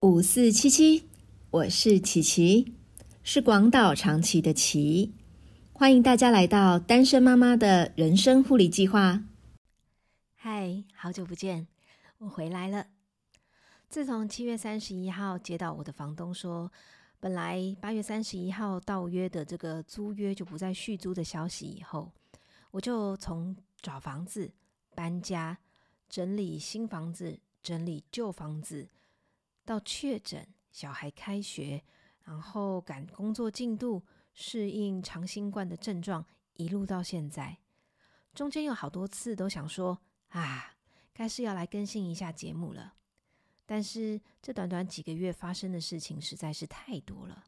五四七七，我是琪琪，是广岛长崎的琪，欢迎大家来到单身妈妈的人生护理计划。嗨，好久不见，我回来了。自从七月三十一号接到我的房东说，本来八月三十一号到约的这个租约就不再续租的消息以后，我就从找房子、搬家、整理新房子、整理旧房子。到确诊，小孩开学，然后赶工作进度，适应长新冠的症状，一路到现在，中间有好多次都想说啊，该是要来更新一下节目了。但是这短短几个月发生的事情实在是太多了，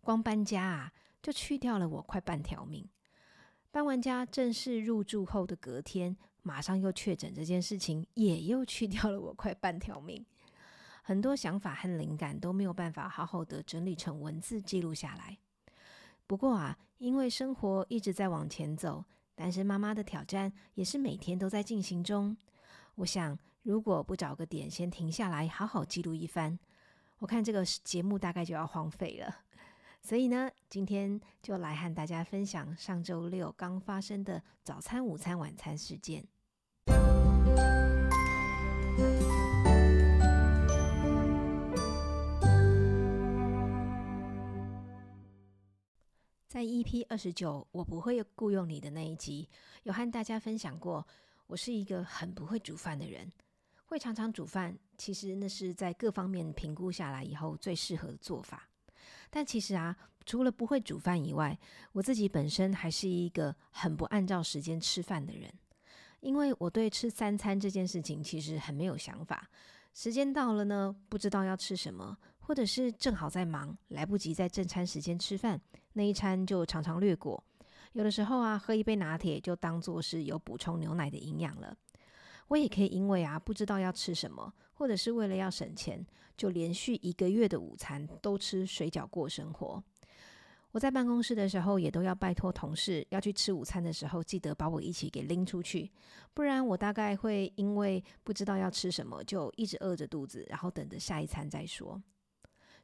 光搬家啊，就去掉了我快半条命。搬完家正式入住后的隔天，马上又确诊这件事情，也又去掉了我快半条命。很多想法和灵感都没有办法好好的整理成文字记录下来。不过啊，因为生活一直在往前走，单身妈妈的挑战也是每天都在进行中。我想，如果不找个点先停下来，好好记录一番，我看这个节目大概就要荒废了。所以呢，今天就来和大家分享上周六刚发生的早餐、午餐、晚餐事件。在 EP 二十九，我不会雇佣你的那一集，有和大家分享过，我是一个很不会煮饭的人，会常常煮饭，其实那是在各方面评估下来以后最适合的做法。但其实啊，除了不会煮饭以外，我自己本身还是一个很不按照时间吃饭的人，因为我对吃三餐这件事情其实很没有想法。时间到了呢，不知道要吃什么，或者是正好在忙，来不及在正餐时间吃饭。那一餐就常常略过，有的时候啊，喝一杯拿铁就当做是有补充牛奶的营养了。我也可以因为啊不知道要吃什么，或者是为了要省钱，就连续一个月的午餐都吃水饺过生活。我在办公室的时候，也都要拜托同事要去吃午餐的时候，记得把我一起给拎出去，不然我大概会因为不知道要吃什么，就一直饿着肚子，然后等着下一餐再说。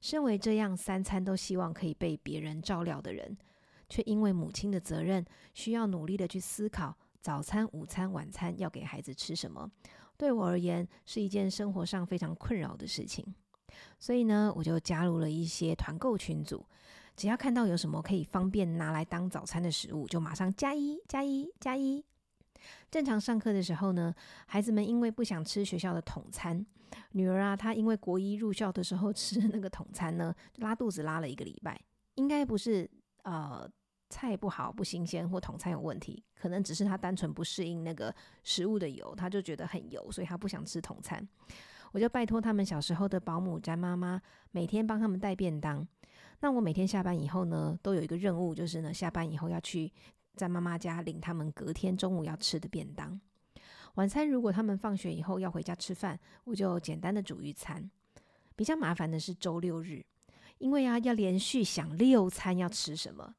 身为这样三餐都希望可以被别人照料的人，却因为母亲的责任，需要努力的去思考早餐、午餐、晚餐要给孩子吃什么。对我而言，是一件生活上非常困扰的事情。所以呢，我就加入了一些团购群组，只要看到有什么可以方便拿来当早餐的食物，就马上加一、加一、加一。正常上课的时候呢，孩子们因为不想吃学校的统餐，女儿啊，她因为国一入校的时候 吃那个统餐呢，拉肚子拉了一个礼拜。应该不是呃菜不好不新鲜或统餐有问题，可能只是她单纯不适应那个食物的油，她就觉得很油，所以她不想吃统餐。我就拜托他们小时候的保姆詹妈妈每天帮他们带便当。那我每天下班以后呢，都有一个任务，就是呢下班以后要去。在妈妈家领他们隔天中午要吃的便当，晚餐如果他们放学以后要回家吃饭，我就简单的煮一餐。比较麻烦的是周六日，因为啊要连续想六餐要吃什么。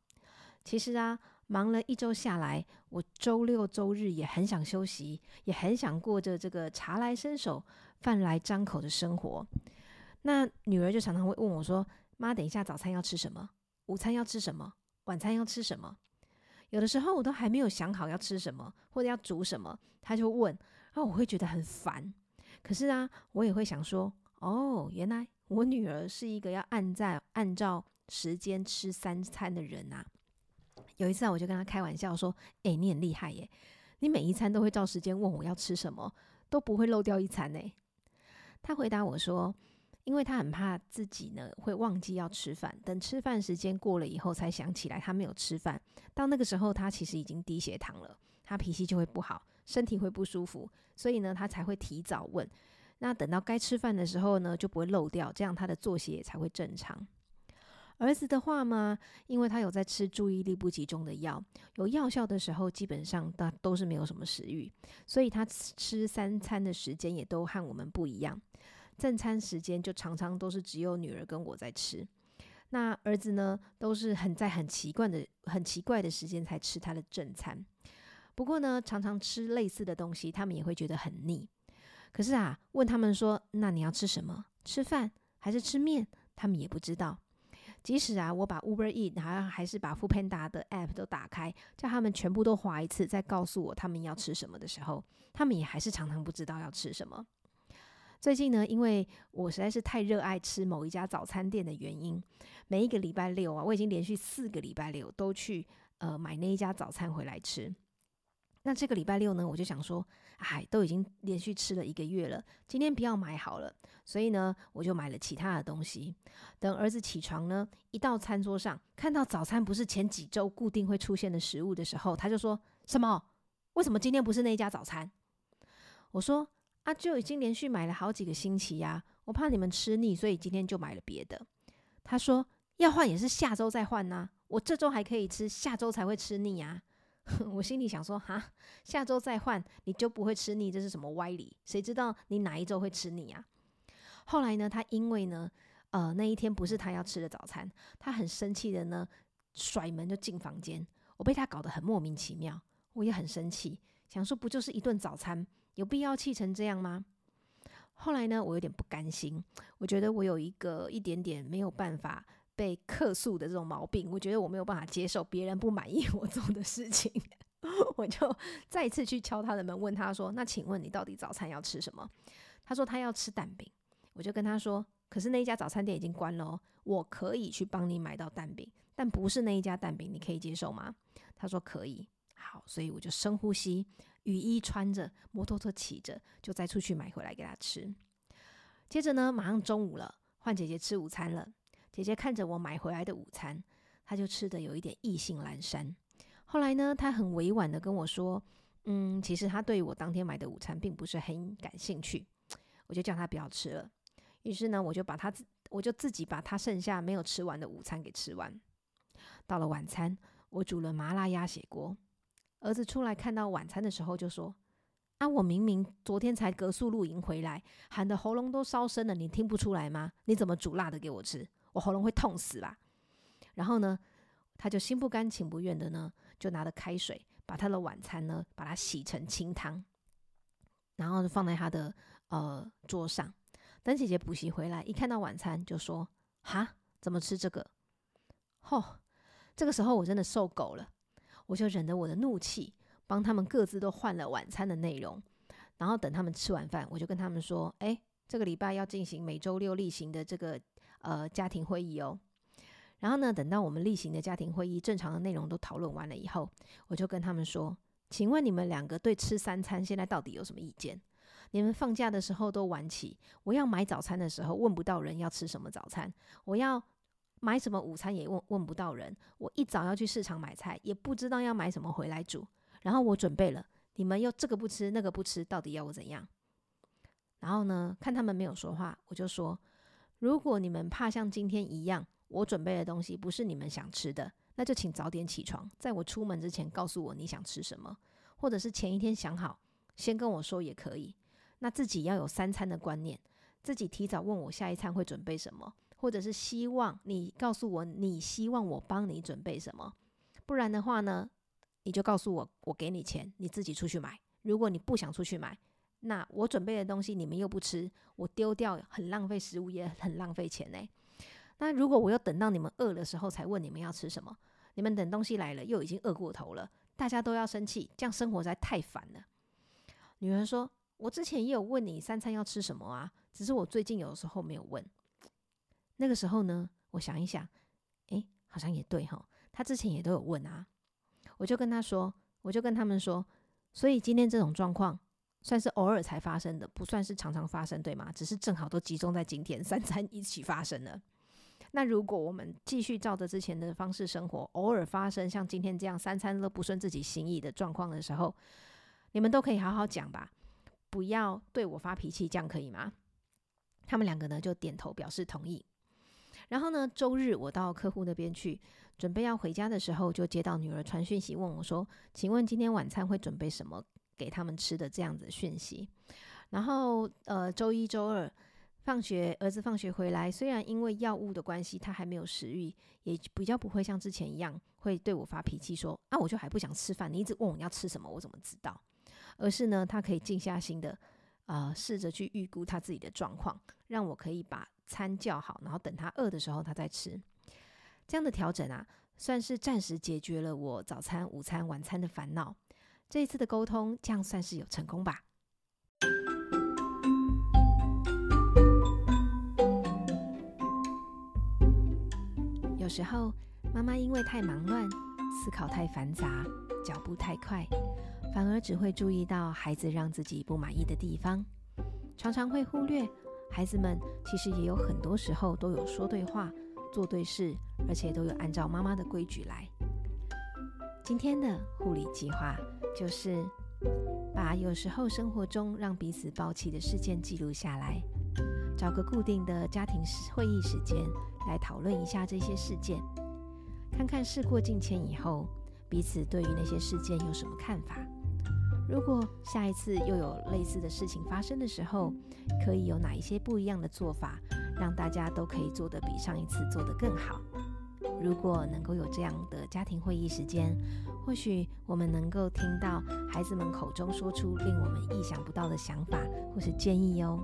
其实啊忙了一周下来，我周六周日也很想休息，也很想过着这个茶来伸手、饭来张口的生活。那女儿就常常会问我说：“妈，等一下早餐要吃什么？午餐要吃什么？晚餐要吃什么？”有的时候我都还没有想好要吃什么或者要煮什么，他就问，然后我会觉得很烦。可是啊，我也会想说，哦，原来我女儿是一个要按在按照时间吃三餐的人啊。有一次啊，我就跟他开玩笑说：“哎，你很厉害耶，你每一餐都会照时间问我要吃什么，都不会漏掉一餐呢。”他回答我说。因为他很怕自己呢会忘记要吃饭，等吃饭时间过了以后才想起来他没有吃饭。到那个时候，他其实已经低血糖了，他脾气就会不好，身体会不舒服，所以呢，他才会提早问。那等到该吃饭的时候呢，就不会漏掉，这样他的作息也才会正常。儿子的话嘛，因为他有在吃注意力不集中的药，有药效的时候，基本上他都是没有什么食欲，所以他吃三餐的时间也都和我们不一样。正餐时间就常常都是只有女儿跟我在吃，那儿子呢都是很在很奇怪的很奇怪的时间才吃他的正餐。不过呢，常常吃类似的东西，他们也会觉得很腻。可是啊，问他们说：“那你要吃什么？吃饭还是吃面，他们也不知道。即使啊，我把 Uber E 好像还是把 f o o Panda 的 App 都打开，叫他们全部都划一次，再告诉我他们要吃什么的时候，他们也还是常常不知道要吃什么。最近呢，因为我实在是太热爱吃某一家早餐店的原因，每一个礼拜六啊，我已经连续四个礼拜六都去呃买那一家早餐回来吃。那这个礼拜六呢，我就想说，哎，都已经连续吃了一个月了，今天不要买好了。所以呢，我就买了其他的东西。等儿子起床呢，一到餐桌上看到早餐不是前几周固定会出现的食物的时候，他就说什么？为什么今天不是那一家早餐？我说啊，就已经连续买了好几个星期呀，我怕你们吃腻，所以今天就买了别的。他说要换也是下周再换呐，我这周还可以吃，下周才会吃腻啊。我心里想说哈，下周再换你就不会吃腻，这是什么歪理？谁知道你哪一周会吃腻啊？后来呢，他因为呢，呃，那一天不是他要吃的早餐，他很生气的呢，甩门就进房间。我被他搞得很莫名其妙，我也很生气，想说不就是一顿早餐，有必要气成这样吗？后来呢，我有点不甘心，我觉得我有一个一点点没有办法被客诉的这种毛病，我觉得我没有办法接受别人不满意我做的事情，我就再次去敲他的门，问他说：“那请问你到底早餐要吃什么？”他说他要吃蛋饼。我就跟他说：“可是那一家早餐店已经关了哦，我可以去帮你买到蛋饼，但不是那一家蛋饼，你可以接受吗？”他说：“可以。”好，所以我就深呼吸，雨衣穿着，摩托车骑着，就再出去买回来给他吃。接着呢，马上中午了，换姐姐吃午餐了。姐姐看着我买回来的午餐，她就吃的有一点意兴阑珊。后来呢，她很委婉的跟我说：“嗯，其实她对我当天买的午餐并不是很感兴趣。”我就叫她不要吃了。于是呢，我就把她自我就自己把她剩下没有吃完的午餐给吃完。到了晚餐，我煮了麻辣鸭血锅。儿子出来看到晚餐的时候，就说：“啊，我明明昨天才隔宿露营回来，喊的喉咙都烧生了，你听不出来吗？你怎么煮辣的给我吃？我喉咙会痛死吧？”然后呢，他就心不甘情不愿的呢，就拿着开水把他的晚餐呢，把它洗成清汤，然后就放在他的呃桌上。等姐姐补习回来，一看到晚餐就说：“哈，怎么吃这个？”吼，这个时候我真的受够了，我就忍着我的怒气，帮他们各自都换了晚餐的内容。然后等他们吃完饭，我就跟他们说：“哎，这个礼拜要进行每周六例行的这个呃家庭会议哦。”然后呢，等到我们例行的家庭会议正常的内容都讨论完了以后，我就跟他们说：“请问你们两个对吃三餐现在到底有什么意见？”你们放假的时候都晚起，我要买早餐的时候问不到人要吃什么早餐，我要买什么午餐也问问不到人。我一早要去市场买菜，也不知道要买什么回来煮。然后我准备了，你们又这个不吃那个不吃，到底要我怎样？然后呢，看他们没有说话，我就说：如果你们怕像今天一样，我准备的东西不是你们想吃的，那就请早点起床，在我出门之前告诉我你想吃什么，或者是前一天想好先跟我说也可以。那自己要有三餐的观念，自己提早问我下一餐会准备什么，或者是希望你告诉我你希望我帮你准备什么，不然的话呢，你就告诉我，我给你钱，你自己出去买。如果你不想出去买，那我准备的东西你们又不吃，我丢掉很浪费食物，也很浪费钱呢。那如果我又等到你们饿的时候才问你们要吃什么，你们等东西来了又已经饿过头了，大家都要生气，这样生活实在太烦了。女儿说。我之前也有问你三餐要吃什么啊，只是我最近有时候没有问。那个时候呢，我想一想，诶，好像也对哈。他之前也都有问啊，我就跟他说，我就跟他们说，所以今天这种状况算是偶尔才发生的，不算是常常发生，对吗？只是正好都集中在今天，三餐一起发生了。那如果我们继续照着之前的方式生活，偶尔发生像今天这样三餐都不顺自己心意的状况的时候，你们都可以好好讲吧。不要对我发脾气，这样可以吗？他们两个呢就点头表示同意。然后呢，周日我到客户那边去，准备要回家的时候，就接到女儿传讯息问我说：“请问今天晚餐会准备什么给他们吃的？”这样子讯息。然后呃，周一周二放学，儿子放学回来，虽然因为药物的关系他还没有食欲，也比较不会像之前一样会对我发脾气，说：“啊，我就还不想吃饭，你一直问我要吃什么，我怎么知道？”而是呢，他可以静下心的，啊，试着去预估他自己的状况，让我可以把餐叫好，然后等他饿的时候他再吃。这样的调整啊，算是暂时解决了我早餐、午餐、晚餐的烦恼。这一次的沟通，这样算是有成功吧。有时候，妈妈因为太忙乱，思考太繁杂，脚步太快，反而只会注意到孩子让自己不满意的地方，常常会忽略孩子们其实也有很多时候都有说对话、做对事，而且都有按照妈妈的规矩来。今天的护理计划就是把有时候生活中让彼此抱气的事件记录下来，找个固定的家庭会议时间。来讨论一下这些事件，看看事过境迁以后，彼此对于那些事件有什么看法。如果下一次又有类似的事情发生的时候，可以有哪一些不一样的做法，让大家都可以做得比上一次做得更好。如果能够有这样的家庭会议时间，或许我们能够听到孩子们口中说出令我们意想不到的想法或是建议哦。